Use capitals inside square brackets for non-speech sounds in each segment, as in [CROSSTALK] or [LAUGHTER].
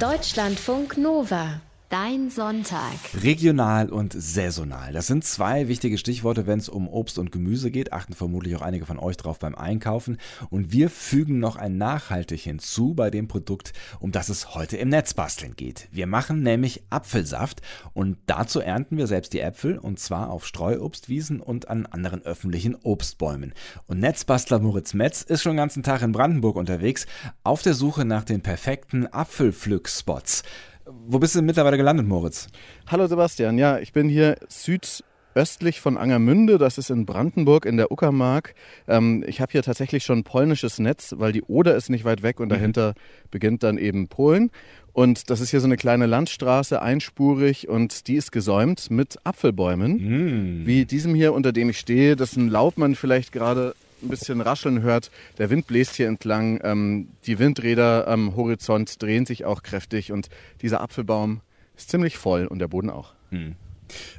Deutschlandfunk Nova. Dein Sonntag. Regional und saisonal. Das sind zwei wichtige Stichworte, wenn es um Obst und Gemüse geht. Achten vermutlich auch einige von euch drauf beim Einkaufen. Und wir fügen noch ein nachhaltig hinzu bei dem Produkt, um das es heute im Netzbasteln geht. Wir machen nämlich Apfelsaft und dazu ernten wir selbst die Äpfel und zwar auf Streuobstwiesen und an anderen öffentlichen Obstbäumen. Und Netzbastler Moritz Metz ist schon den ganzen Tag in Brandenburg unterwegs auf der Suche nach den perfekten Apfelpflückspots. Wo bist du mittlerweile gelandet, Moritz? Hallo Sebastian, ja, ich bin hier südöstlich von Angermünde, das ist in Brandenburg in der Uckermark. Ähm, ich habe hier tatsächlich schon polnisches Netz, weil die Oder ist nicht weit weg und mhm. dahinter beginnt dann eben Polen. Und das ist hier so eine kleine Landstraße, einspurig und die ist gesäumt mit Apfelbäumen, mm. wie diesem hier, unter dem ich stehe, dessen Laub man vielleicht gerade ein bisschen rascheln hört. Der Wind bläst hier entlang. Ähm, die Windräder am Horizont drehen sich auch kräftig und dieser Apfelbaum ist ziemlich voll und der Boden auch. Hm.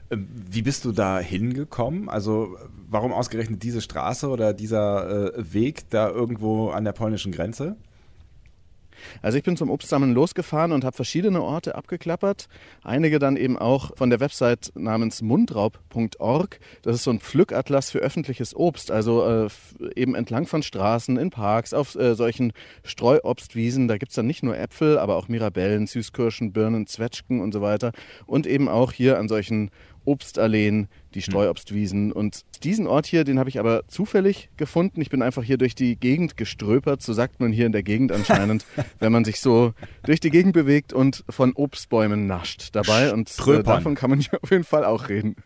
Ähm, wie bist du da hingekommen? Also warum ausgerechnet diese Straße oder dieser äh, Weg da irgendwo an der polnischen Grenze? Also ich bin zum Obstsammeln losgefahren und habe verschiedene Orte abgeklappert. Einige dann eben auch von der Website namens mundraub.org. Das ist so ein Pflückatlas für öffentliches Obst. Also äh, eben entlang von Straßen, in Parks, auf äh, solchen Streuobstwiesen. Da gibt es dann nicht nur Äpfel, aber auch Mirabellen, Süßkirschen, Birnen, Zwetschgen und so weiter. Und eben auch hier an solchen Obstalleen, die hm. Streuobstwiesen. Und diesen Ort hier, den habe ich aber zufällig gefunden. Ich bin einfach hier durch die Gegend geströpert, so sagt man hier in der Gegend anscheinend, [LAUGHS] wenn man sich so durch die Gegend bewegt und von Obstbäumen nascht dabei. Und äh, davon kann man hier auf jeden Fall auch reden. [LAUGHS]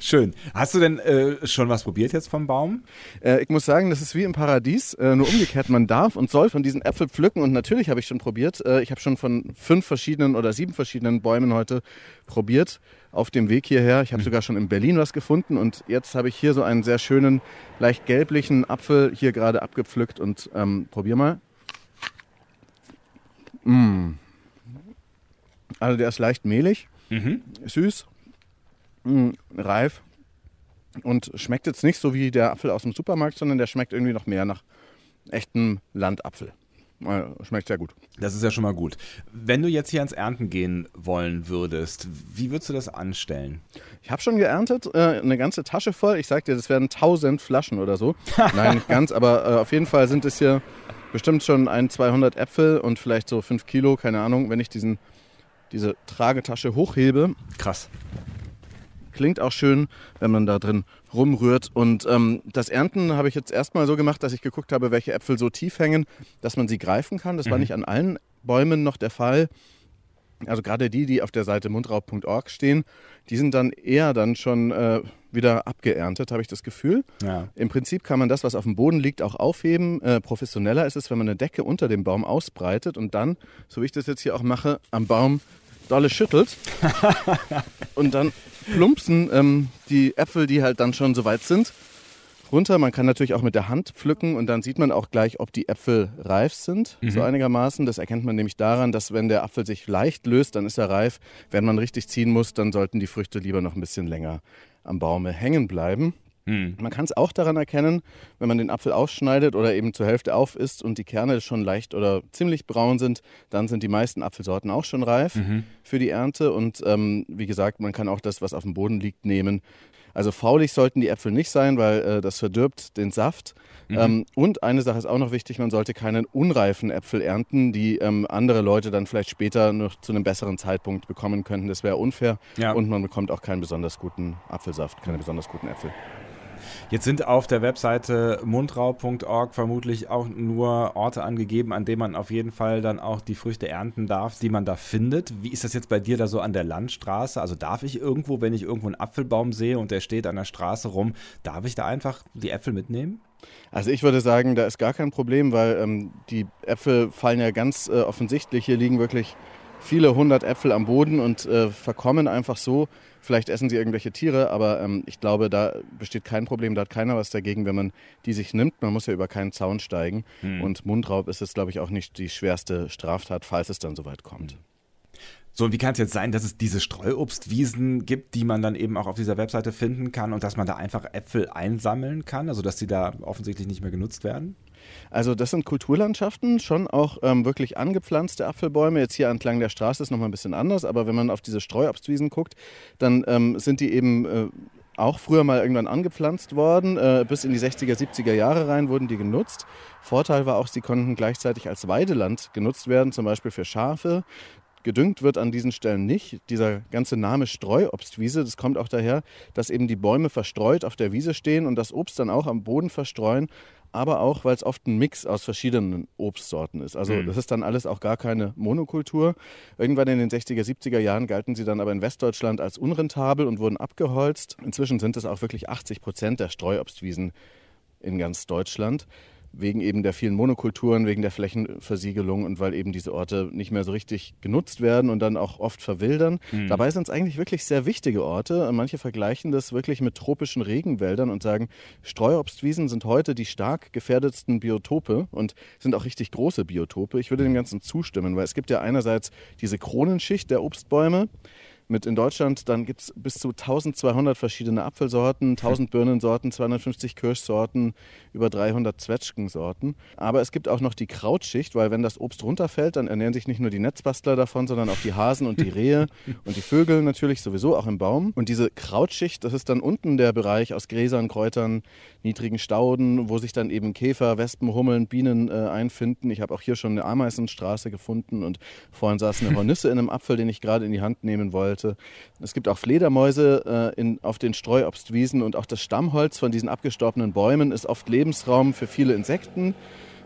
Schön. Hast du denn äh, schon was probiert jetzt vom Baum? Äh, ich muss sagen, das ist wie im Paradies, äh, nur umgekehrt. Man darf und soll von diesen Äpfeln pflücken und natürlich habe ich schon probiert. Äh, ich habe schon von fünf verschiedenen oder sieben verschiedenen Bäumen heute probiert auf dem Weg hierher. Ich habe mhm. sogar schon in Berlin was gefunden und jetzt habe ich hier so einen sehr schönen, leicht gelblichen Apfel hier gerade abgepflückt und ähm, probier mal. Mm. Also der ist leicht mehlig, mhm. süß, reif und schmeckt jetzt nicht so wie der Apfel aus dem Supermarkt, sondern der schmeckt irgendwie noch mehr nach echtem Landapfel. Schmeckt sehr gut. Das ist ja schon mal gut. Wenn du jetzt hier ans Ernten gehen wollen würdest, wie würdest du das anstellen? Ich habe schon geerntet, äh, eine ganze Tasche voll. Ich sag dir, das werden 1000 Flaschen oder so. Nein, nicht ganz, aber äh, auf jeden Fall sind es hier bestimmt schon ein 200 Äpfel und vielleicht so 5 Kilo, keine Ahnung, wenn ich diesen, diese Tragetasche hochhebe. Krass. Klingt auch schön, wenn man da drin rumrührt. Und ähm, das Ernten habe ich jetzt erstmal so gemacht, dass ich geguckt habe, welche Äpfel so tief hängen, dass man sie greifen kann. Das mhm. war nicht an allen Bäumen noch der Fall. Also gerade die, die auf der Seite mundraub.org stehen, die sind dann eher dann schon äh, wieder abgeerntet, habe ich das Gefühl. Ja. Im Prinzip kann man das, was auf dem Boden liegt, auch aufheben. Äh, professioneller ist es, wenn man eine Decke unter dem Baum ausbreitet und dann, so wie ich das jetzt hier auch mache, am Baum dolle schüttelt [LAUGHS] und dann plumpsen ähm, die Äpfel, die halt dann schon so weit sind, runter. Man kann natürlich auch mit der Hand pflücken und dann sieht man auch gleich, ob die Äpfel reif sind, mhm. so einigermaßen. Das erkennt man nämlich daran, dass wenn der Apfel sich leicht löst, dann ist er reif. Wenn man richtig ziehen muss, dann sollten die Früchte lieber noch ein bisschen länger am Baume hängen bleiben. Hm. Man kann es auch daran erkennen, wenn man den Apfel ausschneidet oder eben zur Hälfte auf isst und die Kerne schon leicht oder ziemlich braun sind, dann sind die meisten Apfelsorten auch schon reif mhm. für die Ernte. Und ähm, wie gesagt, man kann auch das, was auf dem Boden liegt, nehmen. Also faulig sollten die Äpfel nicht sein, weil äh, das verdirbt den Saft. Mhm. Ähm, und eine Sache ist auch noch wichtig, man sollte keinen unreifen Äpfel ernten, die ähm, andere Leute dann vielleicht später noch zu einem besseren Zeitpunkt bekommen könnten. Das wäre unfair ja. und man bekommt auch keinen besonders guten Apfelsaft, keine besonders guten Äpfel. Jetzt sind auf der Webseite mundrau.org vermutlich auch nur Orte angegeben, an denen man auf jeden Fall dann auch die Früchte ernten darf, die man da findet. Wie ist das jetzt bei dir da so an der Landstraße? Also darf ich irgendwo, wenn ich irgendwo einen Apfelbaum sehe und der steht an der Straße rum, darf ich da einfach die Äpfel mitnehmen? Also ich würde sagen, da ist gar kein Problem, weil ähm, die Äpfel fallen ja ganz äh, offensichtlich. Hier liegen wirklich viele hundert Äpfel am Boden und äh, verkommen einfach so. Vielleicht essen sie irgendwelche Tiere, aber ähm, ich glaube, da besteht kein Problem, da hat keiner was dagegen, wenn man die sich nimmt. Man muss ja über keinen Zaun steigen. Hm. Und Mundraub ist es, glaube ich, auch nicht die schwerste Straftat, falls es dann soweit kommt. Hm. So, und wie kann es jetzt sein, dass es diese Streuobstwiesen gibt, die man dann eben auch auf dieser Webseite finden kann und dass man da einfach Äpfel einsammeln kann, also dass die da offensichtlich nicht mehr genutzt werden? Also das sind Kulturlandschaften, schon auch ähm, wirklich angepflanzte Apfelbäume. Jetzt hier entlang der Straße ist nochmal ein bisschen anders, aber wenn man auf diese Streuobstwiesen guckt, dann ähm, sind die eben äh, auch früher mal irgendwann angepflanzt worden. Äh, bis in die 60er, 70er Jahre rein wurden die genutzt. Vorteil war auch, sie konnten gleichzeitig als Weideland genutzt werden, zum Beispiel für Schafe. Gedüngt wird an diesen Stellen nicht. Dieser ganze Name Streuobstwiese, das kommt auch daher, dass eben die Bäume verstreut auf der Wiese stehen und das Obst dann auch am Boden verstreuen aber auch, weil es oft ein Mix aus verschiedenen Obstsorten ist. Also mhm. das ist dann alles auch gar keine Monokultur. Irgendwann in den 60er, 70er Jahren galten sie dann aber in Westdeutschland als unrentabel und wurden abgeholzt. Inzwischen sind es auch wirklich 80 Prozent der Streuobstwiesen in ganz Deutschland wegen eben der vielen Monokulturen, wegen der Flächenversiegelung und weil eben diese Orte nicht mehr so richtig genutzt werden und dann auch oft verwildern. Mhm. Dabei sind es eigentlich wirklich sehr wichtige Orte. Manche vergleichen das wirklich mit tropischen Regenwäldern und sagen, Streuobstwiesen sind heute die stark gefährdetsten Biotope und sind auch richtig große Biotope. Ich würde dem Ganzen zustimmen, weil es gibt ja einerseits diese Kronenschicht der Obstbäume, mit in Deutschland, dann gibt es bis zu 1200 verschiedene Apfelsorten, 1000 Birnensorten, 250 Kirschsorten, über 300 Zwetschgensorten. Aber es gibt auch noch die Krautschicht, weil wenn das Obst runterfällt, dann ernähren sich nicht nur die Netzbastler davon, sondern auch die Hasen und die [LAUGHS] Rehe und die Vögel natürlich sowieso auch im Baum. Und diese Krautschicht, das ist dann unten der Bereich aus Gräsern, Kräutern, niedrigen Stauden, wo sich dann eben Käfer, Wespen, Hummeln, Bienen äh, einfinden. Ich habe auch hier schon eine Ameisenstraße gefunden und vorhin saß eine Hornisse in einem Apfel, den ich gerade in die Hand nehmen wollte sollte. Es gibt auch Fledermäuse äh, in, auf den Streuobstwiesen und auch das Stammholz von diesen abgestorbenen Bäumen ist oft Lebensraum für viele Insekten.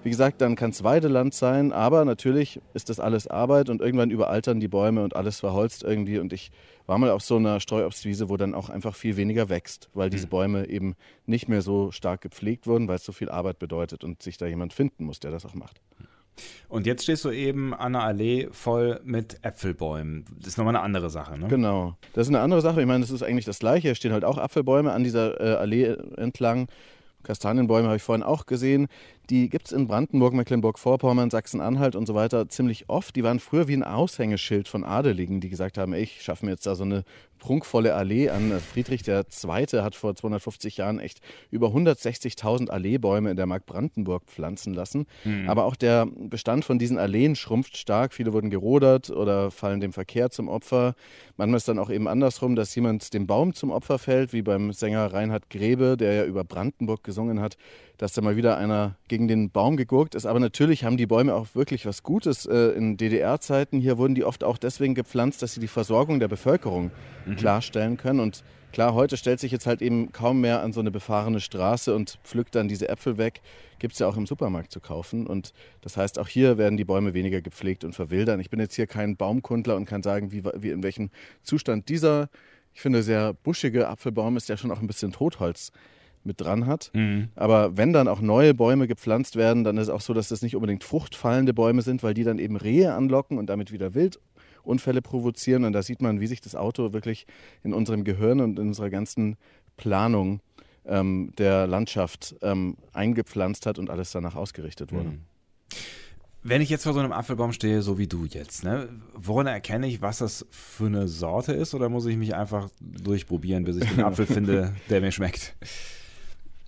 Wie gesagt, dann kann es Weideland sein, aber natürlich ist das alles Arbeit und irgendwann überaltern die Bäume und alles verholzt irgendwie. Und ich war mal auf so einer Streuobstwiese, wo dann auch einfach viel weniger wächst, weil diese hm. Bäume eben nicht mehr so stark gepflegt wurden, weil es so viel Arbeit bedeutet und sich da jemand finden muss, der das auch macht. Und jetzt stehst du eben an einer Allee voll mit Äpfelbäumen. Das ist nochmal eine andere Sache, ne? Genau. Das ist eine andere Sache. Ich meine, das ist eigentlich das Gleiche. Hier stehen halt auch Apfelbäume an dieser äh, Allee entlang. Kastanienbäume habe ich vorhin auch gesehen. Die gibt es in Brandenburg, Mecklenburg-Vorpommern, Sachsen-Anhalt und so weiter ziemlich oft. Die waren früher wie ein Aushängeschild von Adeligen, die gesagt haben, ich schaffe mir jetzt da so eine prunkvolle Allee an. Friedrich II. hat vor 250 Jahren echt über 160.000 Alleebäume in der Mark Brandenburg pflanzen lassen. Mhm. Aber auch der Bestand von diesen Alleen schrumpft stark. Viele wurden gerodert oder fallen dem Verkehr zum Opfer. Manchmal ist dann auch eben andersrum, dass jemand dem Baum zum Opfer fällt, wie beim Sänger Reinhard Grebe, der ja über Brandenburg gesungen hat dass da mal wieder einer gegen den Baum gegurkt ist. Aber natürlich haben die Bäume auch wirklich was Gutes. Äh, in DDR-Zeiten hier wurden die oft auch deswegen gepflanzt, dass sie die Versorgung der Bevölkerung mhm. klarstellen können. Und klar, heute stellt sich jetzt halt eben kaum mehr an so eine befahrene Straße und pflückt dann diese Äpfel weg. Gibt es ja auch im Supermarkt zu kaufen. Und das heißt, auch hier werden die Bäume weniger gepflegt und verwildern. Ich bin jetzt hier kein Baumkundler und kann sagen, wie, wie in welchem Zustand dieser, ich finde, sehr buschige Apfelbaum ist, ja schon auch ein bisschen Totholz mit dran hat. Mhm. Aber wenn dann auch neue Bäume gepflanzt werden, dann ist es auch so, dass das nicht unbedingt fruchtfallende Bäume sind, weil die dann eben Rehe anlocken und damit wieder Wildunfälle provozieren. Und da sieht man, wie sich das Auto wirklich in unserem Gehirn und in unserer ganzen Planung ähm, der Landschaft ähm, eingepflanzt hat und alles danach ausgerichtet wurde. Mhm. Wenn ich jetzt vor so einem Apfelbaum stehe, so wie du jetzt, ne, woran erkenne ich, was das für eine Sorte ist? Oder muss ich mich einfach durchprobieren, bis ich den Apfel finde, der mir schmeckt? [LAUGHS]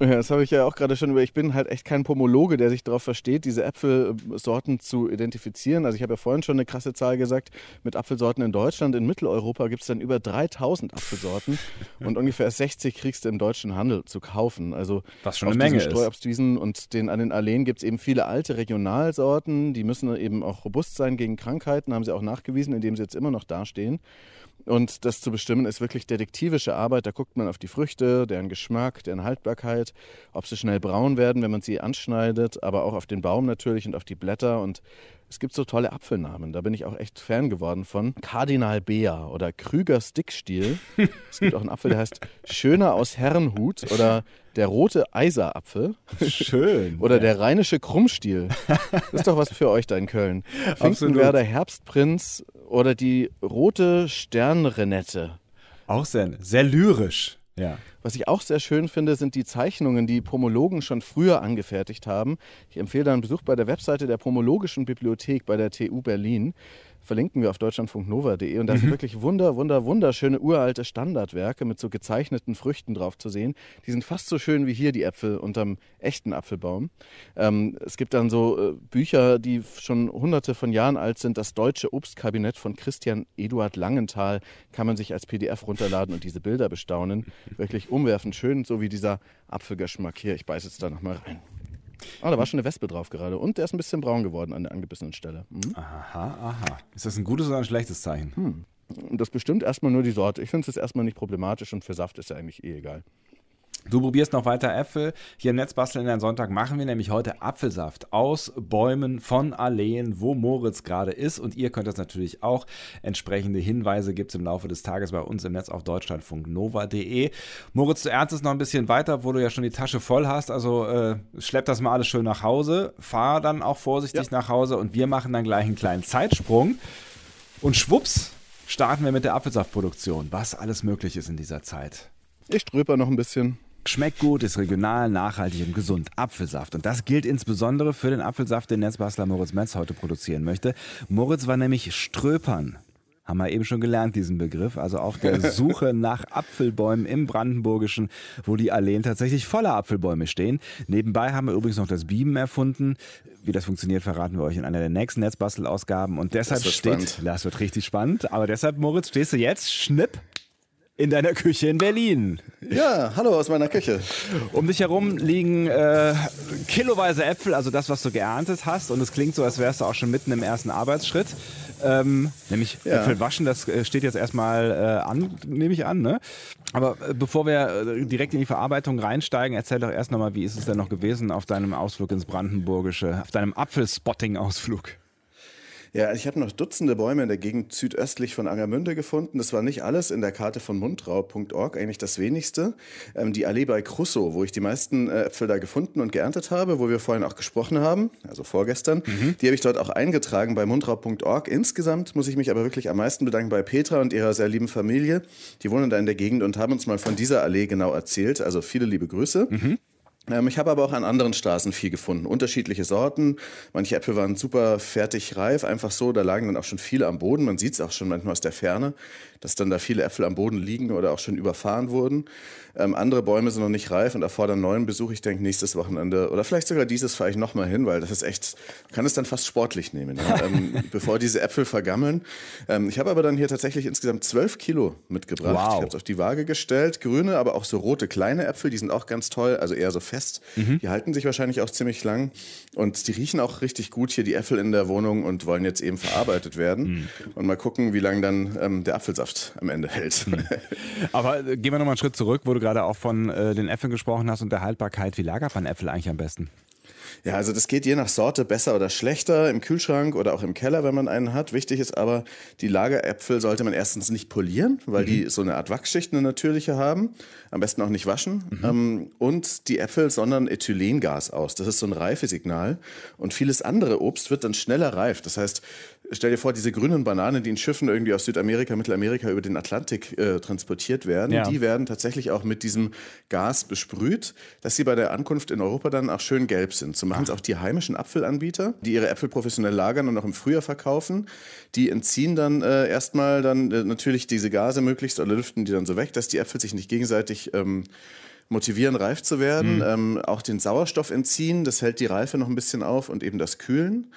Ja, das habe ich ja auch gerade schon über. Ich bin halt echt kein Pomologe, der sich darauf versteht, diese Äpfelsorten zu identifizieren. Also ich habe ja vorhin schon eine krasse Zahl gesagt, mit Apfelsorten in Deutschland. In Mitteleuropa gibt es dann über 3000 Apfelsorten [LAUGHS] und ungefähr 60 kriegst du im deutschen Handel zu kaufen. Also Was schon eine Menge ist. Streuobstwiesen und den, an den Alleen gibt es eben viele alte Regionalsorten. Die müssen eben auch robust sein gegen Krankheiten, haben sie auch nachgewiesen, indem sie jetzt immer noch dastehen. Und das zu bestimmen ist wirklich detektivische Arbeit. Da guckt man auf die Früchte, deren Geschmack, deren Haltbarkeit, ob sie schnell braun werden, wenn man sie anschneidet, aber auch auf den Baum natürlich und auf die Blätter. Und es gibt so tolle Apfelnamen. Da bin ich auch echt Fan geworden von. Kardinal Bea oder Krüger Stickstiel. es gibt auch einen Apfel, der heißt Schöner aus Herrenhut oder der rote Eiserapfel. Schön. oder der rheinische Krummstiel. Das ist doch was für euch da in Köln. Finkenwerder Herbstprinz oder die rote Sternrenette. Auch sehr, sehr lyrisch. Ja. Was ich auch sehr schön finde, sind die Zeichnungen, die Pomologen schon früher angefertigt haben. Ich empfehle da einen Besuch bei der Webseite der Pomologischen Bibliothek bei der TU Berlin verlinken wir auf deutschlandfunknova.de. Und da sind mhm. wirklich wunder, wunder, wunderschöne uralte Standardwerke mit so gezeichneten Früchten drauf zu sehen. Die sind fast so schön wie hier die Äpfel unterm echten Apfelbaum. Ähm, es gibt dann so äh, Bücher, die schon hunderte von Jahren alt sind. Das Deutsche Obstkabinett von Christian Eduard Langenthal kann man sich als PDF runterladen und diese Bilder bestaunen. Wirklich umwerfend schön, so wie dieser Apfelgeschmack hier. Ich beiße jetzt da nochmal rein. Ah, da war schon eine Wespe drauf gerade. Und der ist ein bisschen braun geworden an der angebissenen Stelle. Hm? Aha, aha. Ist das ein gutes oder ein schlechtes Zeichen? Hm. Das bestimmt erstmal nur die Sorte. Ich finde es jetzt erstmal nicht problematisch und für Saft ist ja eigentlich eh egal. Du probierst noch weiter Äpfel. Hier im Netzbasteln in Sonntag machen wir nämlich heute Apfelsaft aus Bäumen von Alleen, wo Moritz gerade ist. Und ihr könnt das natürlich auch. Entsprechende Hinweise gibt es im Laufe des Tages bei uns im Netz auf deutschlandfunknova.de. Moritz, du ernstest noch ein bisschen weiter, wo du ja schon die Tasche voll hast. Also äh, schlepp das mal alles schön nach Hause. Fahr dann auch vorsichtig ja. nach Hause und wir machen dann gleich einen kleinen Zeitsprung. Und schwupps, starten wir mit der Apfelsaftproduktion. Was alles möglich ist in dieser Zeit. Ich ströper noch ein bisschen. Schmeckt gut, ist regional, nachhaltig und gesund. Apfelsaft. Und das gilt insbesondere für den Apfelsaft, den Netzbastler Moritz Metz heute produzieren möchte. Moritz war nämlich Ströpern. Haben wir eben schon gelernt, diesen Begriff. Also auf der [LAUGHS] Suche nach Apfelbäumen im Brandenburgischen, wo die Alleen tatsächlich voller Apfelbäume stehen. Nebenbei haben wir übrigens noch das Bieben erfunden. Wie das funktioniert, verraten wir euch in einer der nächsten Netzbastelausgaben. Und deshalb das steht, spannend. das wird richtig spannend. Aber deshalb, Moritz, stehst du jetzt schnipp in deiner Küche in Berlin. Ja, hallo aus meiner Küche. Um dich herum liegen äh, kiloweise Äpfel, also das, was du geerntet hast. Und es klingt so, als wärst du auch schon mitten im ersten Arbeitsschritt. Ähm, nämlich ja. Äpfel waschen, das äh, steht jetzt erstmal äh, an, nehme ich an. Ne? Aber äh, bevor wir äh, direkt in die Verarbeitung reinsteigen, erzähl doch erst nochmal, wie ist es denn noch gewesen auf deinem Ausflug ins Brandenburgische, auf deinem Apfelspotting-Ausflug? Ja, ich habe noch Dutzende Bäume in der Gegend südöstlich von Angermünde gefunden. Das war nicht alles in der Karte von mundrau.org, eigentlich das wenigste. Ähm, die Allee bei Crusoe, wo ich die meisten äh, Äpfel da gefunden und geerntet habe, wo wir vorhin auch gesprochen haben, also vorgestern, mhm. die habe ich dort auch eingetragen bei mundrau.org. Insgesamt muss ich mich aber wirklich am meisten bedanken bei Petra und ihrer sehr lieben Familie. Die wohnen da in der Gegend und haben uns mal von dieser Allee genau erzählt. Also viele liebe Grüße. Mhm. Ähm, ich habe aber auch an anderen Straßen viel gefunden, unterschiedliche Sorten. Manche Äpfel waren super fertig reif, einfach so. Da lagen dann auch schon viele am Boden. Man sieht es auch schon manchmal aus der Ferne, dass dann da viele Äpfel am Boden liegen oder auch schon überfahren wurden. Ähm, andere Bäume sind noch nicht reif und erfordern neuen Besuch. Ich denke, nächstes Wochenende oder vielleicht sogar dieses fahre ich nochmal hin, weil das ist echt, kann es dann fast sportlich nehmen, ja? [LAUGHS] ähm, bevor diese Äpfel vergammeln. Ähm, ich habe aber dann hier tatsächlich insgesamt zwölf Kilo mitgebracht. Wow. Ich habe es auf die Waage gestellt. Grüne, aber auch so rote kleine Äpfel, die sind auch ganz toll, also eher so fest. Mhm. Die halten sich wahrscheinlich auch ziemlich lang und die riechen auch richtig gut hier, die Äpfel in der Wohnung und wollen jetzt eben verarbeitet werden. Mhm. Und mal gucken, wie lange dann ähm, der Apfelsaft am Ende hält. Mhm. Aber äh, gehen wir nochmal einen Schritt zurück, wo du gerade auch von äh, den Äpfeln gesprochen hast und der Haltbarkeit. Wie lagert man Äpfel eigentlich am besten? Ja, also das geht je nach Sorte besser oder schlechter im Kühlschrank oder auch im Keller, wenn man einen hat. Wichtig ist aber, die Lageräpfel sollte man erstens nicht polieren, weil mhm. die so eine Art Wachschicht, eine natürliche haben. Am besten auch nicht waschen. Mhm. Ähm, und die Äpfel sondern Ethylengas aus. Das ist so ein Reifesignal. Und vieles andere Obst wird dann schneller reif. Das heißt, stell dir vor, diese grünen Bananen, die in Schiffen irgendwie aus Südamerika, Mittelamerika über den Atlantik äh, transportiert werden, ja. die werden tatsächlich auch mit diesem Gas besprüht, dass sie bei der Ankunft in Europa dann auch schön gelb sind. So machen es auch die heimischen Apfelanbieter, die ihre Äpfel professionell lagern und auch im Frühjahr verkaufen. Die entziehen dann äh, erstmal dann äh, natürlich diese Gase möglichst oder lüften die dann so weg, dass die Äpfel sich nicht gegenseitig ähm, motivieren, reif zu werden. Mhm. Ähm, auch den Sauerstoff entziehen, das hält die Reife noch ein bisschen auf und eben das Kühlen.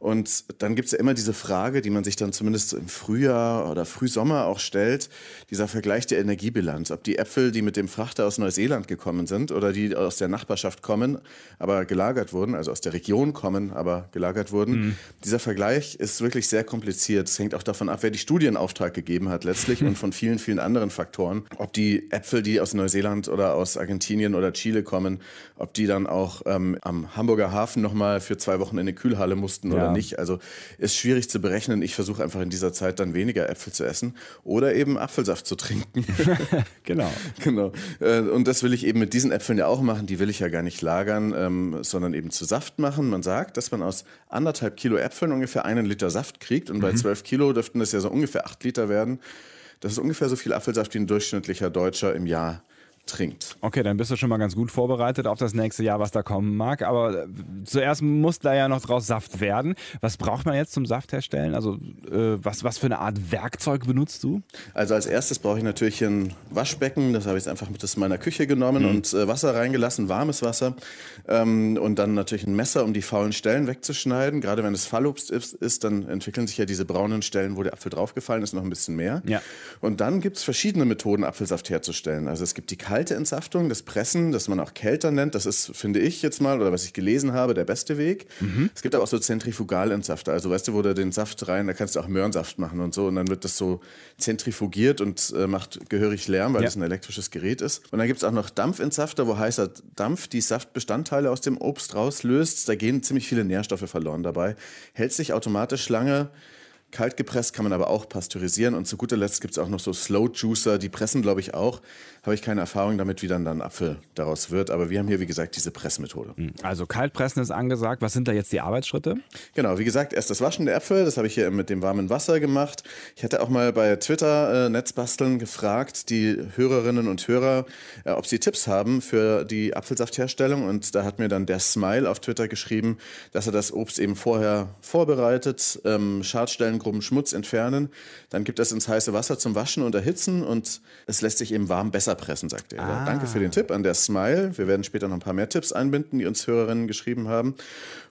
Und dann gibt es ja immer diese Frage, die man sich dann zumindest im Frühjahr oder Frühsommer auch stellt, dieser Vergleich der Energiebilanz. Ob die Äpfel, die mit dem Frachter aus Neuseeland gekommen sind oder die aus der Nachbarschaft kommen, aber gelagert wurden, also aus der Region kommen, aber gelagert wurden. Mhm. Dieser Vergleich ist wirklich sehr kompliziert. Es hängt auch davon ab, wer die Studienauftrag gegeben hat letztlich und [LAUGHS] von vielen, vielen anderen Faktoren. Ob die Äpfel, die aus Neuseeland oder aus Argentinien oder Chile kommen, ob die dann auch ähm, am Hamburger Hafen nochmal für zwei Wochen in eine Kühlhalle mussten ja. oder nicht. Also ist schwierig zu berechnen. Ich versuche einfach in dieser Zeit dann weniger Äpfel zu essen oder eben Apfelsaft zu trinken. [LAUGHS] [LAUGHS] genau. genau. Äh, und das will ich eben mit diesen Äpfeln ja auch machen. Die will ich ja gar nicht lagern, ähm, sondern eben zu Saft machen. Man sagt, dass man aus anderthalb Kilo Äpfeln ungefähr einen Liter Saft kriegt. Und mhm. bei zwölf Kilo dürften das ja so ungefähr acht Liter werden. Das ist ungefähr so viel Apfelsaft, wie ein durchschnittlicher Deutscher im Jahr trinkt. Okay, dann bist du schon mal ganz gut vorbereitet auf das nächste Jahr, was da kommen mag. Aber zuerst muss da ja noch draus Saft werden. Was braucht man jetzt zum Saft herstellen? Also äh, was, was für eine Art Werkzeug benutzt du? Also als erstes brauche ich natürlich ein Waschbecken. Das habe ich jetzt einfach mit aus meiner Küche genommen mhm. und äh, Wasser reingelassen, warmes Wasser. Ähm, und dann natürlich ein Messer, um die faulen Stellen wegzuschneiden. Gerade wenn es Fallobst ist, ist, dann entwickeln sich ja diese braunen Stellen, wo der Apfel draufgefallen ist, noch ein bisschen mehr. Ja. Und dann gibt es verschiedene Methoden, Apfelsaft herzustellen. Also es gibt die kalte Entsaftung, das Pressen, das man auch Kälter nennt. Das ist, finde ich jetzt mal, oder was ich gelesen habe, der beste Weg. Mhm. Es gibt aber auch so Zentrifugalentsafter. Also weißt du, wo du den Saft rein, da kannst du auch Möhrensaft machen und so. Und dann wird das so zentrifugiert und äh, macht gehörig Lärm, weil ja. das ein elektrisches Gerät ist. Und dann gibt es auch noch Dampfentsafter, wo heißer Dampf die Saftbestandteile aus dem Obst rauslöst. Da gehen ziemlich viele Nährstoffe verloren dabei. Hält sich automatisch lange Kalt gepresst kann man aber auch pasteurisieren. Und zu guter Letzt gibt es auch noch so Slow Juicer, die pressen, glaube ich, auch. Habe ich keine Erfahrung damit, wie dann dann Apfel daraus wird. Aber wir haben hier, wie gesagt, diese Pressmethode. Hm, also Kaltpressen ist angesagt. Was sind da jetzt die Arbeitsschritte? Genau, wie gesagt, erst das Waschen der Äpfel. Das habe ich hier mit dem warmen Wasser gemacht. Ich hatte auch mal bei Twitter äh, Netzbasteln gefragt, die Hörerinnen und Hörer, äh, ob sie Tipps haben für die Apfelsaftherstellung. Und da hat mir dann der Smile auf Twitter geschrieben, dass er das Obst eben vorher vorbereitet, ähm, Schadstellen groben Schmutz entfernen. Dann gibt es ins heiße Wasser zum Waschen und Erhitzen und es lässt sich eben warm besser pressen, sagt er. Ah. Danke für den Tipp an der Smile. Wir werden später noch ein paar mehr Tipps einbinden, die uns Hörerinnen geschrieben haben.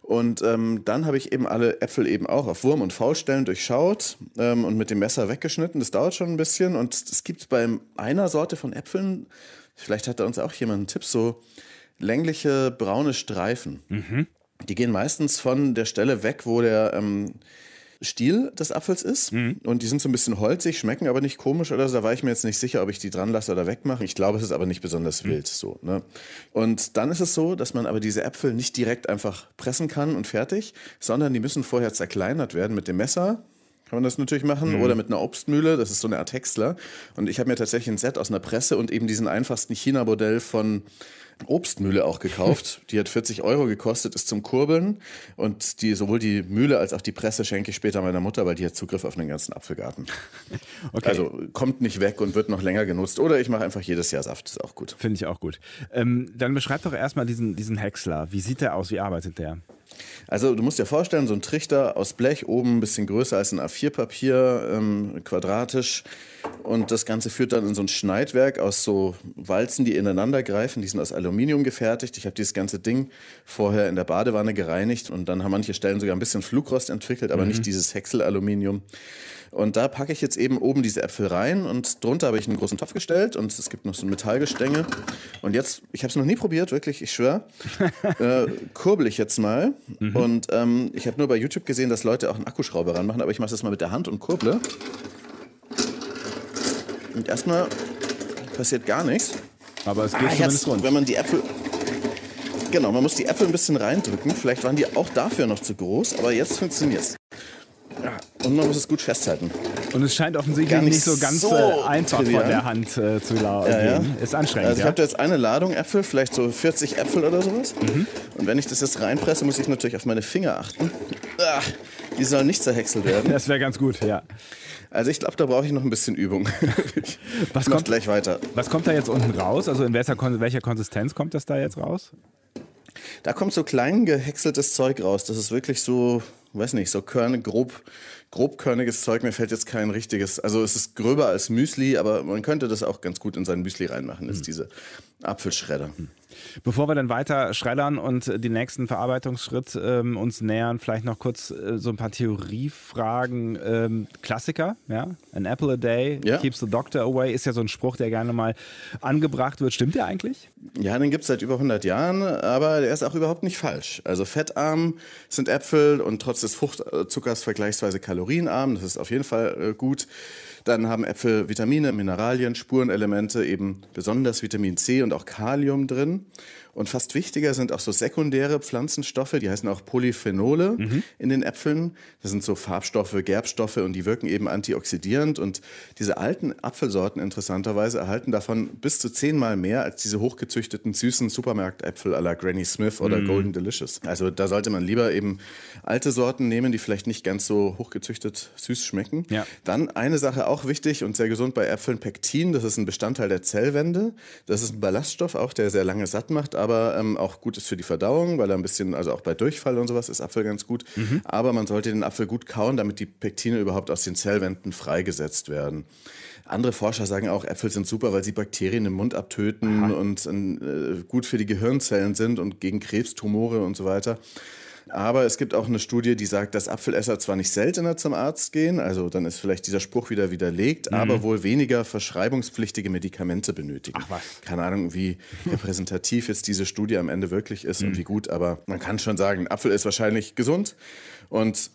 Und ähm, dann habe ich eben alle Äpfel eben auch auf Wurm- und Faulstellen durchschaut ähm, und mit dem Messer weggeschnitten. Das dauert schon ein bisschen. Und es gibt bei einer Sorte von Äpfeln, vielleicht hat da uns auch jemand einen Tipp, so längliche braune Streifen. Mhm. Die gehen meistens von der Stelle weg, wo der ähm, Stiel des Apfels ist. Mhm. Und die sind so ein bisschen holzig, schmecken aber nicht komisch oder so. Da war ich mir jetzt nicht sicher, ob ich die dran lasse oder wegmache. Ich glaube, es ist aber nicht besonders mhm. wild so. Ne? Und dann ist es so, dass man aber diese Äpfel nicht direkt einfach pressen kann und fertig, sondern die müssen vorher zerkleinert werden mit dem Messer kann man das natürlich machen. Mhm. Oder mit einer Obstmühle, das ist so eine Art Häcksler. Und ich habe mir tatsächlich ein Set aus einer Presse und eben diesen einfachsten China-Modell von Obstmühle auch gekauft. Die hat 40 Euro gekostet, ist zum Kurbeln. Und die, sowohl die Mühle als auch die Presse schenke ich später meiner Mutter, weil die hat Zugriff auf den ganzen Apfelgarten. [LAUGHS] Okay. Also kommt nicht weg und wird noch länger genutzt. Oder ich mache einfach jedes Jahr Saft, ist auch gut. Finde ich auch gut. Ähm, dann beschreib doch erstmal diesen, diesen Häcksler. Wie sieht der aus? Wie arbeitet der? Also du musst dir vorstellen, so ein Trichter aus Blech, oben ein bisschen größer als ein A4-Papier, ähm, quadratisch. Und das Ganze führt dann in so ein Schneidwerk aus so Walzen, die ineinander greifen. Die sind aus Aluminium gefertigt. Ich habe dieses ganze Ding vorher in der Badewanne gereinigt und dann haben manche Stellen sogar ein bisschen Flugrost entwickelt, aber mhm. nicht dieses Häckselaluminium. Und da packe ich jetzt eben oben diese Äpfel rein und drunter habe ich einen großen Topf gestellt und es gibt noch so ein Metallgestänge. Und jetzt, ich habe es noch nie probiert, wirklich, ich schwöre, [LAUGHS] äh, kurbel ich jetzt mal. Mhm. Und ähm, ich habe nur bei YouTube gesehen, dass Leute auch einen Akkuschrauber ranmachen, aber ich mache das mal mit der Hand und kurble. Und erstmal passiert gar nichts. Aber es geht ah, zumindest rund. Wenn man die Äpfel Genau, man muss die Äpfel ein bisschen reindrücken. Vielleicht waren die auch dafür noch zu groß, aber jetzt funktioniert es. Ja, und man muss es gut festhalten. Und es scheint offensichtlich nicht, nicht, so ganz so äh, einfach trivial. von der Hand äh, zu laufen. Ja, ja. Ist anstrengend. Also ich ja? habe jetzt eine Ladung Äpfel, vielleicht so 40 Äpfel oder sowas. Mhm. Und wenn ich das jetzt reinpresse, muss ich natürlich auf meine Finger achten. Ach, die sollen nicht zerhäckselt werden. [LAUGHS] Das wäre ganz gut, ja. Also ich glaube, da brauche ich noch ein bisschen Übung. [LAUGHS] was kommt gleich weiter? Was kommt da jetzt unten raus? Also in welcher, welcher Konsistenz kommt das da jetzt raus? Da kommt so klein gehäckseltes Zeug raus. Das ist wirklich so, weiß nicht, so körne, grob, grobkörniges Zeug. Mir fällt jetzt kein richtiges. Also es ist gröber als Müsli, aber man könnte das auch ganz gut in sein Müsli reinmachen. Ist hm. diese Apfelschredder. Hm. Bevor wir dann weiter schreddern und den nächsten Verarbeitungsschritt ähm, uns nähern, vielleicht noch kurz äh, so ein paar Theoriefragen. Ähm, Klassiker, ja? An apple a day ja. keeps the doctor away ist ja so ein Spruch, der gerne mal angebracht wird. Stimmt der eigentlich? Ja, den gibt es seit über 100 Jahren, aber der ist auch überhaupt nicht falsch. Also fettarm sind Äpfel und trotz des Fruchtzuckers vergleichsweise kalorienarm. Das ist auf jeden Fall äh, gut. Dann haben Äpfel Vitamine, Mineralien, Spurenelemente, eben besonders Vitamin C und auch Kalium drin. Und fast wichtiger sind auch so sekundäre Pflanzenstoffe, die heißen auch Polyphenole mhm. in den Äpfeln. Das sind so Farbstoffe, Gerbstoffe und die wirken eben antioxidierend. Und diese alten Apfelsorten interessanterweise erhalten davon bis zu zehnmal mehr als diese hochgezüchteten süßen Supermarktäpfel à la Granny Smith oder mhm. Golden Delicious. Also da sollte man lieber eben alte Sorten nehmen, die vielleicht nicht ganz so hochgezüchtet süß schmecken. Ja. Dann eine Sache auch auch wichtig und sehr gesund bei Äpfeln Pektin. Das ist ein Bestandteil der Zellwände. Das ist ein Ballaststoff auch, der sehr lange satt macht, aber ähm, auch gut ist für die Verdauung, weil er ein bisschen, also auch bei Durchfall und sowas ist Apfel ganz gut. Mhm. Aber man sollte den Apfel gut kauen, damit die Pektine überhaupt aus den Zellwänden freigesetzt werden. Andere Forscher sagen auch, Äpfel sind super, weil sie Bakterien im Mund abtöten Aha. und äh, gut für die Gehirnzellen sind und gegen Krebstumore und so weiter. Aber es gibt auch eine Studie, die sagt, dass Apfelesser zwar nicht seltener zum Arzt gehen, also dann ist vielleicht dieser Spruch wieder widerlegt, mhm. aber wohl weniger verschreibungspflichtige Medikamente benötigen. Ach was. Keine Ahnung, wie [LAUGHS] repräsentativ jetzt diese Studie am Ende wirklich ist mhm. und wie gut, aber man kann schon sagen, Apfel ist wahrscheinlich gesund und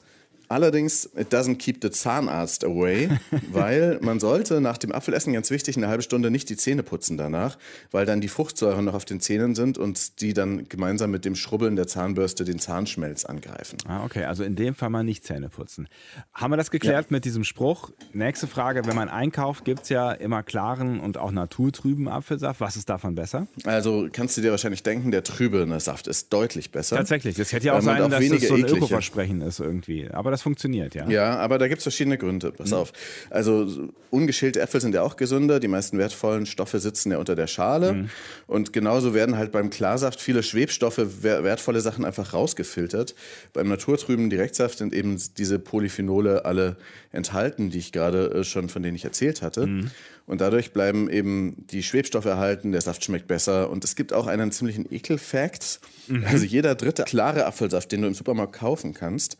Allerdings, it doesn't keep the Zahnarzt away, [LAUGHS] weil man sollte nach dem Apfelessen ganz wichtig eine halbe Stunde nicht die Zähne putzen danach, weil dann die Fruchtsäuren noch auf den Zähnen sind und die dann gemeinsam mit dem Schrubbeln der Zahnbürste den Zahnschmelz angreifen. Ah, okay, also in dem Fall mal nicht Zähne putzen. Haben wir das geklärt ja. mit diesem Spruch? Nächste Frage, wenn man einkauft, gibt es ja immer klaren und auch naturtrüben Apfelsaft. Was ist davon besser? Also kannst du dir wahrscheinlich denken, der trübe Saft ist deutlich besser. Tatsächlich, das hätte ja auch sein, auch dass das so ein Ökoversprechen ist irgendwie. Aber das funktioniert, ja. Ja, aber da gibt es verschiedene Gründe. Pass mhm. auf. Also ungeschälte Äpfel sind ja auch gesünder. Die meisten wertvollen Stoffe sitzen ja unter der Schale. Mhm. Und genauso werden halt beim Klarsaft viele Schwebstoffe, wertvolle Sachen einfach rausgefiltert. Beim naturtrüben Direktsaft sind eben diese Polyphenole alle enthalten, die ich gerade äh, schon, von denen ich erzählt hatte. Mhm. Und dadurch bleiben eben die Schwebstoffe erhalten, der Saft schmeckt besser. Und es gibt auch einen ziemlichen Ekel-Fact. Mhm. Also jeder dritte klare Apfelsaft, den du im Supermarkt kaufen kannst,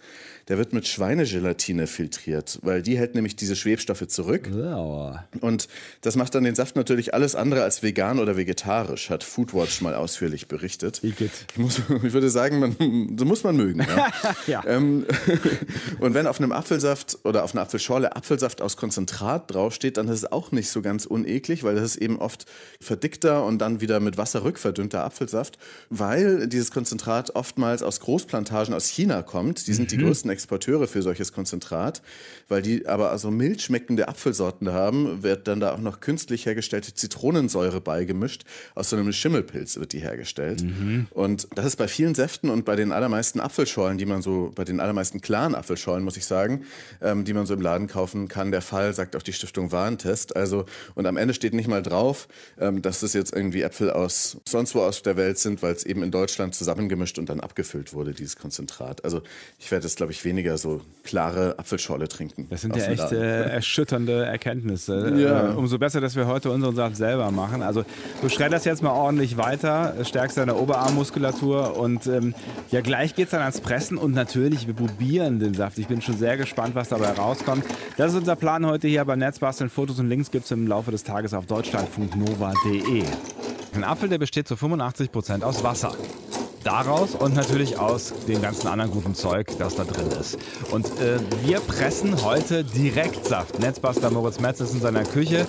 der wird mit Schweinegelatine filtriert, weil die hält nämlich diese Schwebstoffe zurück. Wow. Und das macht dann den Saft natürlich alles andere als vegan oder vegetarisch, hat Foodwatch mal ausführlich berichtet. Ich, muss, [LAUGHS] ich würde sagen, man, so muss man mögen. Ja. [LAUGHS] ja. Ähm, [LAUGHS] und wenn auf einem Apfelsaft oder auf einer Apfelschorle Apfelsaft aus Konzentrat draufsteht, dann ist es auch nicht so ganz uneklig, weil das ist eben oft verdickter und dann wieder mit Wasser rückverdünnter Apfelsaft, weil dieses Konzentrat oftmals aus Großplantagen aus China kommt. Die sind mhm. die größten Exporteure für solches Konzentrat, weil die aber also mild schmeckende Apfelsorten haben, wird dann da auch noch künstlich hergestellte Zitronensäure beigemischt. Aus so einem Schimmelpilz wird die hergestellt. Mhm. Und das ist bei vielen Säften und bei den allermeisten Apfelschorlen, die man so, bei den allermeisten klaren Apfelschorlen, muss ich sagen, ähm, die man so im Laden kaufen kann, der Fall, sagt auch die Stiftung Warentest. Also, und am Ende steht nicht mal drauf, ähm, dass es jetzt irgendwie Äpfel aus sonst wo aus der Welt sind, weil es eben in Deutschland zusammengemischt und dann abgefüllt wurde, dieses Konzentrat. Also ich werde es, glaube ich, weniger so klare Apfelschorle trinken. Das sind ja echt äh, erschütternde Erkenntnisse. [LAUGHS] Ja. Äh, umso besser, dass wir heute unseren Saft selber machen. Also du schredderst jetzt mal ordentlich weiter, stärkst deine Oberarmmuskulatur und ähm, ja, gleich geht es dann ans Pressen und natürlich, wir probieren den Saft. Ich bin schon sehr gespannt, was dabei rauskommt. Das ist unser Plan heute hier beim Netzbasteln. Fotos und Links gibt es im Laufe des Tages auf deutschlandfunknova.de. Ein Apfel, der besteht zu 85 Prozent aus Wasser daraus und natürlich aus dem ganzen anderen guten Zeug, das da drin ist. Und äh, wir pressen heute Direktsaft. Netzbuster Moritz Metz ist in seiner Küche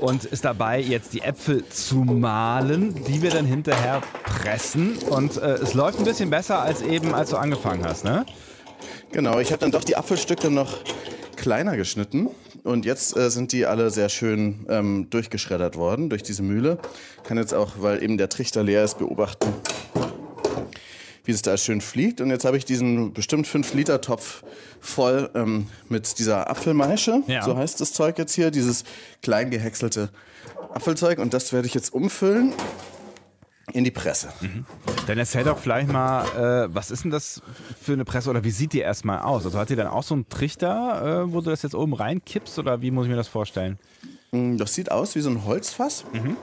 und ist dabei, jetzt die Äpfel zu mahlen, die wir dann hinterher pressen. Und äh, es läuft ein bisschen besser als eben, als du angefangen hast, ne? Genau, ich habe dann doch die Apfelstücke noch kleiner geschnitten und jetzt äh, sind die alle sehr schön ähm, durchgeschreddert worden durch diese Mühle. Kann jetzt auch, weil eben der Trichter leer ist, beobachten, wie es da schön fliegt. Und jetzt habe ich diesen bestimmt 5-Liter-Topf voll ähm, mit dieser Apfelmaische. Ja. So heißt das Zeug jetzt hier, dieses klein gehäckselte Apfelzeug. Und das werde ich jetzt umfüllen in die Presse. Mhm. Dann erzähl doch vielleicht mal, äh, was ist denn das für eine Presse oder wie sieht die erstmal aus? Also hat die dann auch so einen Trichter, äh, wo du das jetzt oben reinkippst oder wie muss ich mir das vorstellen? Mm, das sieht aus wie so ein Holzfass. Mhm.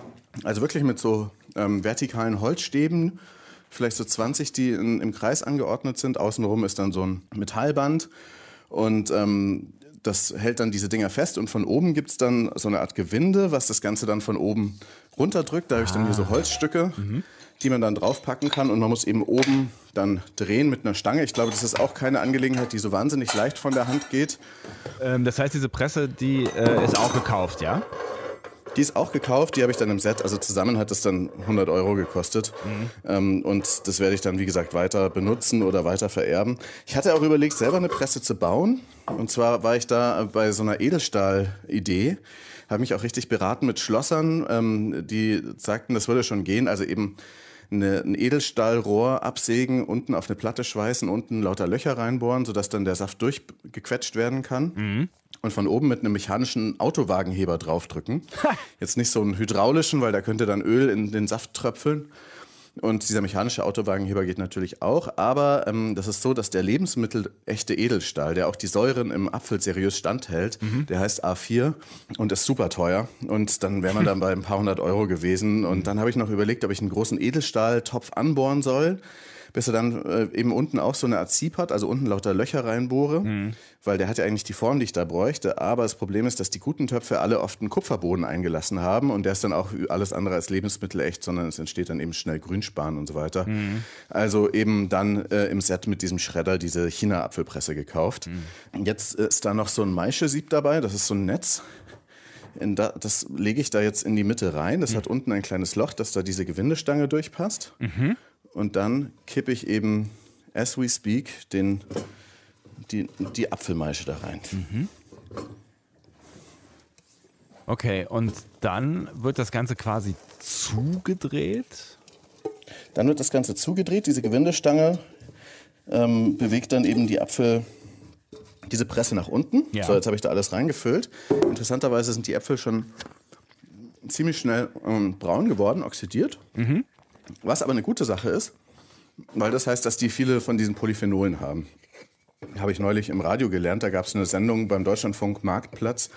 Also wirklich mit so ähm, vertikalen Holzstäben vielleicht so 20, die in, im Kreis angeordnet sind. Außenrum ist dann so ein Metallband und ähm, das hält dann diese Dinger fest und von oben gibt es dann so eine Art Gewinde, was das Ganze dann von oben runterdrückt. Da habe ich dann hier so ah. Holzstücke, mhm. die man dann draufpacken kann und man muss eben oben dann drehen mit einer Stange. Ich glaube, das ist auch keine Angelegenheit, die so wahnsinnig leicht von der Hand geht. Ähm, das heißt, diese Presse, die äh, ist auch gekauft, ja? Die ist auch gekauft, die habe ich dann im Set. Also zusammen hat es dann 100 Euro gekostet. Mhm. Ähm, und das werde ich dann, wie gesagt, weiter benutzen oder weiter vererben. Ich hatte auch überlegt, selber eine Presse zu bauen. Und zwar war ich da bei so einer Edelstahl-Idee. Habe mich auch richtig beraten mit Schlossern, ähm, die sagten, das würde schon gehen. Also eben eine, ein Edelstahlrohr absägen, unten auf eine Platte schweißen, unten lauter Löcher reinbohren, sodass dann der Saft durchgequetscht werden kann. Mhm. Und von oben mit einem mechanischen Autowagenheber draufdrücken. Jetzt nicht so einen hydraulischen, weil da könnte dann Öl in den Saft tröpfeln. Und dieser mechanische Autowagenheber geht natürlich auch. Aber ähm, das ist so, dass der lebensmittelechte Edelstahl, der auch die Säuren im Apfel seriös standhält, mhm. der heißt A4 und ist super teuer. Und dann wäre man dann [LAUGHS] bei ein paar hundert Euro gewesen. Und dann habe ich noch überlegt, ob ich einen großen Edelstahltopf anbohren soll bis er dann äh, eben unten auch so eine Art Sieb hat, also unten lauter Löcher reinbohre, mhm. weil der hat ja eigentlich die Form, die ich da bräuchte. Aber das Problem ist, dass die guten Töpfe alle oft einen Kupferboden eingelassen haben und der ist dann auch alles andere als lebensmittelecht, sondern es entsteht dann eben schnell Grünspan und so weiter. Mhm. Also eben dann äh, im Set mit diesem Schredder diese China-Apfelpresse gekauft. Mhm. Jetzt ist da noch so ein Maischesieb dabei, das ist so ein Netz. Da, das lege ich da jetzt in die Mitte rein. Das mhm. hat unten ein kleines Loch, dass da diese Gewindestange durchpasst. Mhm und dann kippe ich eben, as we speak, den, die, die Apfelmaische da rein. Mhm. Okay, und dann wird das Ganze quasi zugedreht? Dann wird das Ganze zugedreht. Diese Gewindestange ähm, bewegt dann eben die Apfel, diese Presse nach unten. Ja. So, jetzt habe ich da alles reingefüllt. Interessanterweise sind die Äpfel schon ziemlich schnell ähm, braun geworden, oxidiert. Mhm. Was aber eine gute Sache ist, weil das heißt, dass die viele von diesen Polyphenolen haben. Habe ich neulich im Radio gelernt. Da gab es eine Sendung beim Deutschlandfunk Marktplatz.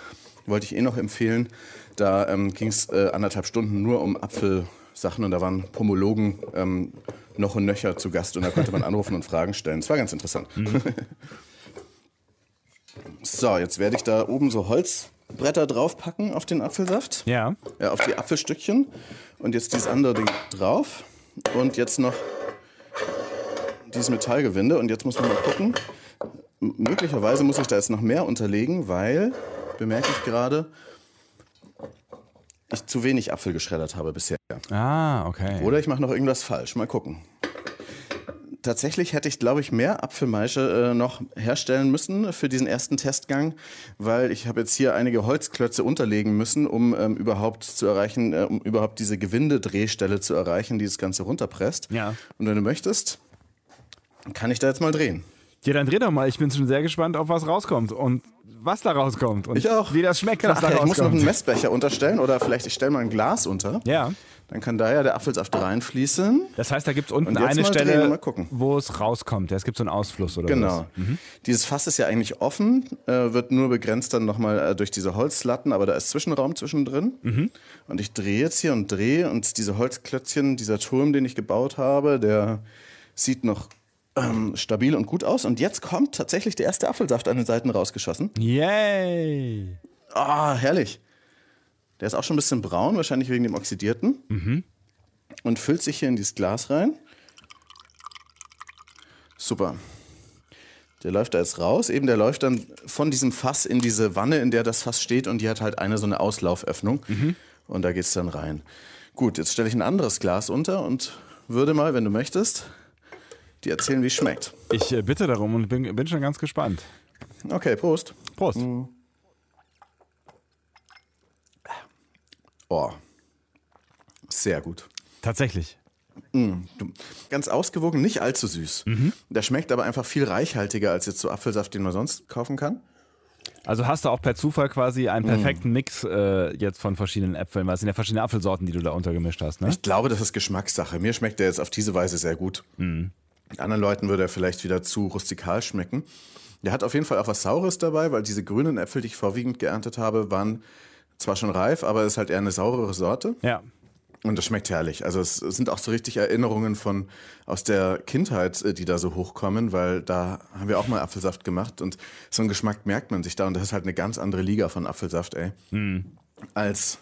Wollte ich eh noch empfehlen. Da ähm, ging es äh, anderthalb Stunden nur um Apfelsachen und da waren Pomologen ähm, noch und nöcher zu Gast und da konnte man anrufen und Fragen stellen. Es war ganz interessant. Mhm. [LAUGHS] so, jetzt werde ich da oben so Holzbretter draufpacken auf den Apfelsaft. Ja. ja. Auf die Apfelstückchen. Und jetzt dieses andere Ding drauf. Und jetzt noch dieses Metallgewinde. Und jetzt muss man mal gucken. M möglicherweise muss ich da jetzt noch mehr unterlegen, weil, bemerke ich gerade, ich zu wenig Apfel geschreddert habe bisher. Ah, okay. Oder ich mache noch irgendwas falsch. Mal gucken tatsächlich hätte ich, glaube ich, mehr Apfelmaische äh, noch herstellen müssen für diesen ersten Testgang, weil ich habe jetzt hier einige Holzklötze unterlegen müssen, um ähm, überhaupt zu erreichen, äh, um überhaupt diese Gewindedrehstelle zu erreichen, die das Ganze runterpresst. Ja. Und wenn du möchtest, kann ich da jetzt mal drehen. Ja, dann dreh doch mal. Ich bin schon sehr gespannt, auf was rauskommt und was da rauskommt und ich auch. wie das schmeckt, was Ach, da ja, rauskommt. Ich muss noch einen Messbecher unterstellen oder vielleicht ich stelle mal ein Glas unter. Ja. Dann kann da ja der Apfelsaft reinfließen. Das heißt, da gibt es unten eine Stelle, wo es rauskommt. Es gibt so einen Ausfluss oder Genau. Mhm. Dieses Fass ist ja eigentlich offen, äh, wird nur begrenzt dann nochmal äh, durch diese Holzlatten, aber da ist Zwischenraum zwischendrin. Mhm. Und ich drehe jetzt hier und drehe und diese Holzklötzchen, dieser Turm, den ich gebaut habe, der sieht noch ähm, stabil und gut aus. Und jetzt kommt tatsächlich der erste Apfelsaft an den Seiten rausgeschossen. Yay! Ah, herrlich. Der ist auch schon ein bisschen braun, wahrscheinlich wegen dem Oxidierten. Mhm. Und füllt sich hier in dieses Glas rein. Super. Der läuft da jetzt raus. Eben, der läuft dann von diesem Fass in diese Wanne, in der das Fass steht. Und die hat halt eine so eine Auslauföffnung. Mhm. Und da geht es dann rein. Gut, jetzt stelle ich ein anderes Glas unter und würde mal, wenn du möchtest, dir erzählen, wie es schmeckt. Ich äh, bitte darum und bin, bin schon ganz gespannt. Okay, Prost. Prost. Mhm. Oh, sehr gut. Tatsächlich. Mm, ganz ausgewogen, nicht allzu süß. Mhm. Der schmeckt aber einfach viel reichhaltiger als jetzt so Apfelsaft, den man sonst kaufen kann. Also hast du auch per Zufall quasi einen perfekten mm. Mix äh, jetzt von verschiedenen Äpfeln, weil es sind ja verschiedene Apfelsorten, die du da untergemischt hast, ne? Ich glaube, das ist Geschmackssache. Mir schmeckt der jetzt auf diese Weise sehr gut. Mhm. Anderen Leuten würde er vielleicht wieder zu rustikal schmecken. Der hat auf jeden Fall auch was Saures dabei, weil diese grünen Äpfel, die ich vorwiegend geerntet habe, waren zwar schon reif, aber es ist halt eher eine saurere Sorte. Ja. Und das schmeckt herrlich. Also es sind auch so richtig Erinnerungen von aus der Kindheit, äh, die da so hochkommen, weil da haben wir auch mal Apfelsaft gemacht und so einen Geschmack merkt man sich da und das ist halt eine ganz andere Liga von Apfelsaft, ey. Mhm. Als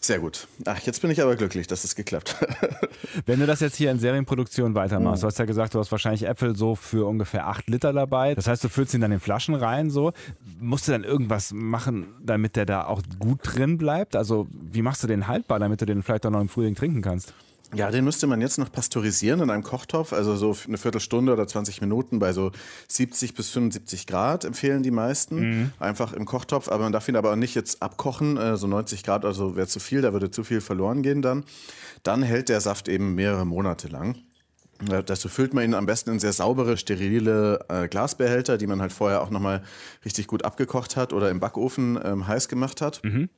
sehr gut. Ach, jetzt bin ich aber glücklich, dass es geklappt hat. [LAUGHS] Wenn du das jetzt hier in Serienproduktion weitermachst, mhm. du hast ja gesagt, du hast wahrscheinlich Äpfel so für ungefähr 8 Liter dabei. Das heißt, du füllst ihn dann in Flaschen rein, so. Musst du dann irgendwas machen, damit der da auch gut drin bleibt? Also, wie machst du den haltbar, damit du den vielleicht auch noch im Frühling trinken kannst? Ja, den müsste man jetzt noch pasteurisieren in einem Kochtopf, also so eine Viertelstunde oder 20 Minuten bei so 70 bis 75 Grad empfehlen die meisten. Mhm. Einfach im Kochtopf, aber man darf ihn aber auch nicht jetzt abkochen, äh, so 90 Grad, also wäre zu viel, da würde zu viel verloren gehen dann. Dann hält der Saft eben mehrere Monate lang. Dazu füllt man ihn am besten in sehr saubere, sterile äh, Glasbehälter, die man halt vorher auch nochmal richtig gut abgekocht hat oder im Backofen ähm, heiß gemacht hat. Mhm.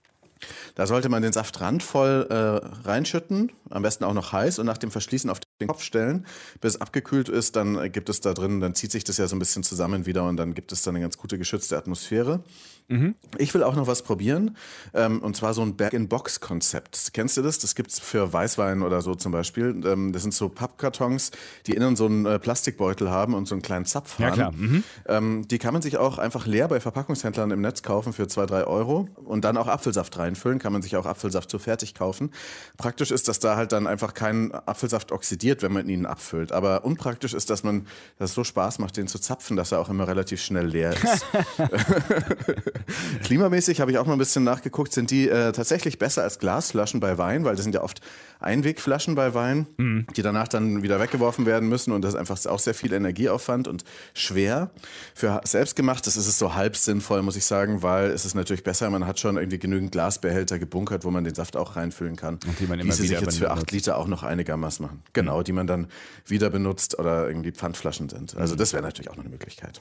Da sollte man den Saft randvoll äh, reinschütten, am besten auch noch heiß und nach dem Verschließen auf den Kopf stellen, bis es abgekühlt ist. Dann gibt es da drin, dann zieht sich das ja so ein bisschen zusammen wieder und dann gibt es dann eine ganz gute geschützte Atmosphäre. Mhm. Ich will auch noch was probieren ähm, und zwar so ein Back-in-Box-Konzept. Kennst du das? Das gibt es für Weißwein oder so zum Beispiel. Ähm, das sind so Pappkartons, die innen so einen äh, Plastikbeutel haben und so einen kleinen Zapf haben. Ja, klar. Mhm. Ähm, die kann man sich auch einfach leer bei Verpackungshändlern im Netz kaufen für zwei, drei Euro und dann auch Apfelsaft reinfüllen. Kann man sich auch Apfelsaft so fertig kaufen. Praktisch ist, dass da halt dann einfach kein Apfelsaft oxidiert, wenn man ihn abfüllt. Aber unpraktisch ist, dass man das so Spaß macht, den zu zapfen, dass er auch immer relativ schnell leer ist. [LAUGHS] [LAUGHS] Klimamäßig habe ich auch mal ein bisschen nachgeguckt, sind die äh, tatsächlich besser als Glasflaschen bei Wein, weil das sind ja oft Einwegflaschen bei Wein, mhm. die danach dann wieder weggeworfen werden müssen und das ist einfach auch sehr viel Energieaufwand und schwer. Für selbstgemachtes ist es so halb sinnvoll, muss ich sagen, weil es ist natürlich besser, man hat schon irgendwie genügend Glasbehälter gebunkert, wo man den Saft auch reinfüllen kann. Und die man immer die wieder sich jetzt für acht Liter auch noch einigermaßen machen. Genau, mhm. die man dann wieder benutzt oder irgendwie Pfandflaschen sind. Also mhm. das wäre natürlich auch noch eine Möglichkeit.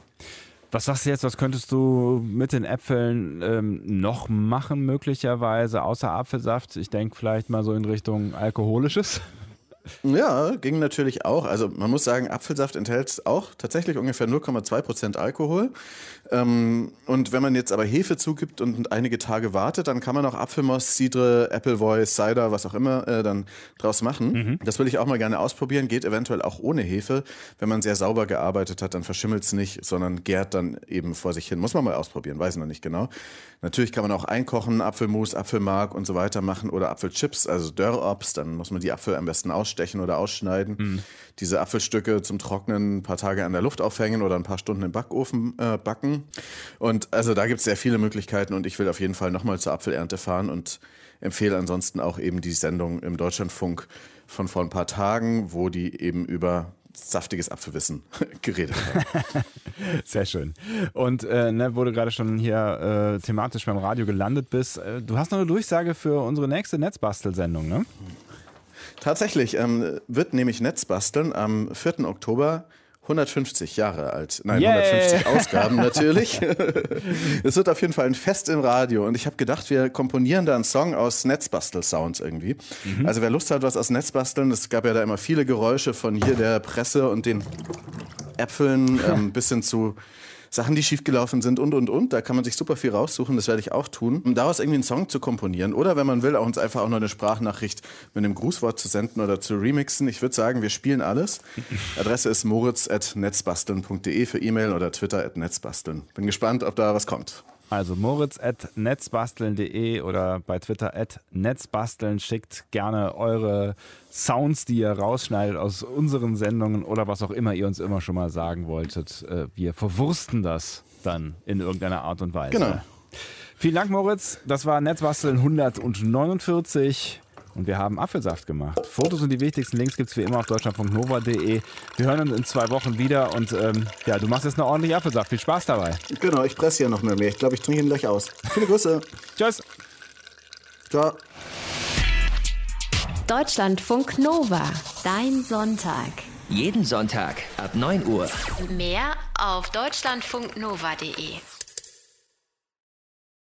Was sagst du jetzt, was könntest du mit den Äpfeln ähm, noch machen, möglicherweise, außer Apfelsaft? Ich denke vielleicht mal so in Richtung Alkoholisches. Ja, ging natürlich auch. Also man muss sagen, Apfelsaft enthält auch tatsächlich ungefähr 0,2 Prozent Alkohol. Ähm, und wenn man jetzt aber Hefe zugibt und einige Tage wartet, dann kann man auch Apfelmost, Cidre, Appleboy, Cider, was auch immer, äh, dann draus machen. Mhm. Das will ich auch mal gerne ausprobieren. Geht eventuell auch ohne Hefe. Wenn man sehr sauber gearbeitet hat, dann verschimmelt es nicht, sondern gärt dann eben vor sich hin. Muss man mal ausprobieren, weiß ich noch nicht genau. Natürlich kann man auch einkochen, Apfelmus, Apfelmark und so weiter machen oder Apfelchips, also Dörrobst. Dann muss man die Apfel am besten ausstechen oder ausschneiden. Mhm. Diese Apfelstücke zum Trocknen ein paar Tage an der Luft aufhängen oder ein paar Stunden im Backofen äh, backen. Und also da gibt es sehr viele Möglichkeiten und ich will auf jeden Fall nochmal zur Apfelernte fahren und empfehle ansonsten auch eben die Sendung im Deutschlandfunk von vor ein paar Tagen, wo die eben über saftiges Apfelwissen [LAUGHS] geredet haben. [LAUGHS] Sehr schön. Und äh, ne, wo du gerade schon hier äh, thematisch beim Radio gelandet bist, äh, du hast noch eine Durchsage für unsere nächste Netzbastelsendung, ne? Tatsächlich ähm, wird nämlich Netzbasteln am 4. Oktober 150 Jahre alt. Nein, yeah. 150 Ausgaben [LAUGHS] natürlich. es wird auf jeden Fall ein Fest im Radio. Und ich habe gedacht, wir komponieren da einen Song aus Netzbastel-Sounds irgendwie. Mhm. Also wer Lust hat, was aus Netzbasteln, es gab ja da immer viele Geräusche von hier der Presse und den Äpfeln [LAUGHS] ähm, bis hin zu Sachen, die schiefgelaufen sind und, und, und. Da kann man sich super viel raussuchen, das werde ich auch tun, um daraus irgendwie einen Song zu komponieren. Oder wenn man will, auch uns einfach auch noch eine Sprachnachricht mit einem Grußwort zu senden oder zu remixen. Ich würde sagen, wir spielen alles. [LAUGHS] Adresse ist moritz.netzbasteln.de für E-Mail oder Twitter at netzbasteln. Bin gespannt, ob da was kommt. Also moritz.netzbasteln.de oder bei Twitter at netzbasteln. Schickt gerne eure Sounds, die ihr rausschneidet aus unseren Sendungen oder was auch immer ihr uns immer schon mal sagen wolltet. Äh, wir verwursten das dann in irgendeiner Art und Weise. Genau. Vielen Dank, Moritz. Das war Netzbasteln 149 und wir haben Apfelsaft gemacht. Fotos und die wichtigsten Links gibt es wie immer auf deutschland.nova.de. Wir hören uns in zwei Wochen wieder und ähm, ja, du machst jetzt noch ordentlich Apfelsaft. Viel Spaß dabei. Genau, ich presse hier noch mehr. Ich glaube, ich trinke ihn gleich aus. Viele Grüße. [LAUGHS] Tschüss. Ciao. Deutschlandfunk Nova, dein Sonntag. Jeden Sonntag ab 9 Uhr. Mehr auf deutschlandfunknova.de.